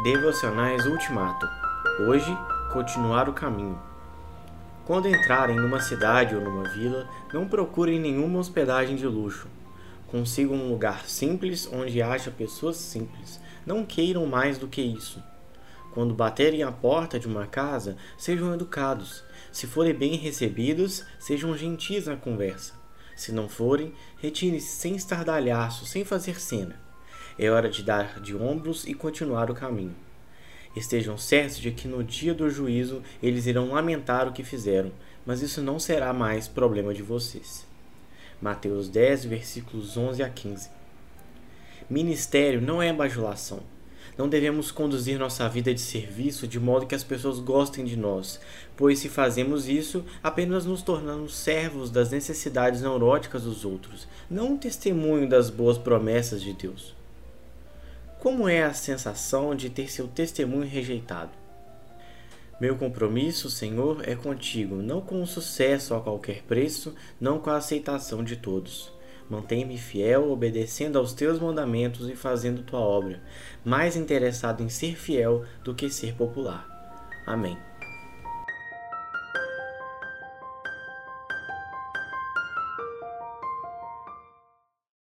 Devocionais Ultimato. Hoje, continuar o caminho. Quando entrarem numa cidade ou numa vila, não procurem nenhuma hospedagem de luxo. Consigam um lugar simples onde haja pessoas simples. Não queiram mais do que isso. Quando baterem à porta de uma casa, sejam educados. Se forem bem recebidos, sejam gentis na conversa. Se não forem, retirem-se sem estardalhaço, sem fazer cena. É hora de dar de ombros e continuar o caminho. Estejam certos de que no dia do juízo eles irão lamentar o que fizeram, mas isso não será mais problema de vocês. Mateus 10, versículos 11 a 15. Ministério não é bajulação. Não devemos conduzir nossa vida de serviço de modo que as pessoas gostem de nós, pois se fazemos isso, apenas nos tornamos servos das necessidades neuróticas dos outros, não um testemunho das boas promessas de Deus. Como é a sensação de ter seu testemunho rejeitado? Meu compromisso, Senhor, é contigo, não com o sucesso a qualquer preço, não com a aceitação de todos. Mantém-me fiel, obedecendo aos teus mandamentos e fazendo tua obra, mais interessado em ser fiel do que ser popular. Amém.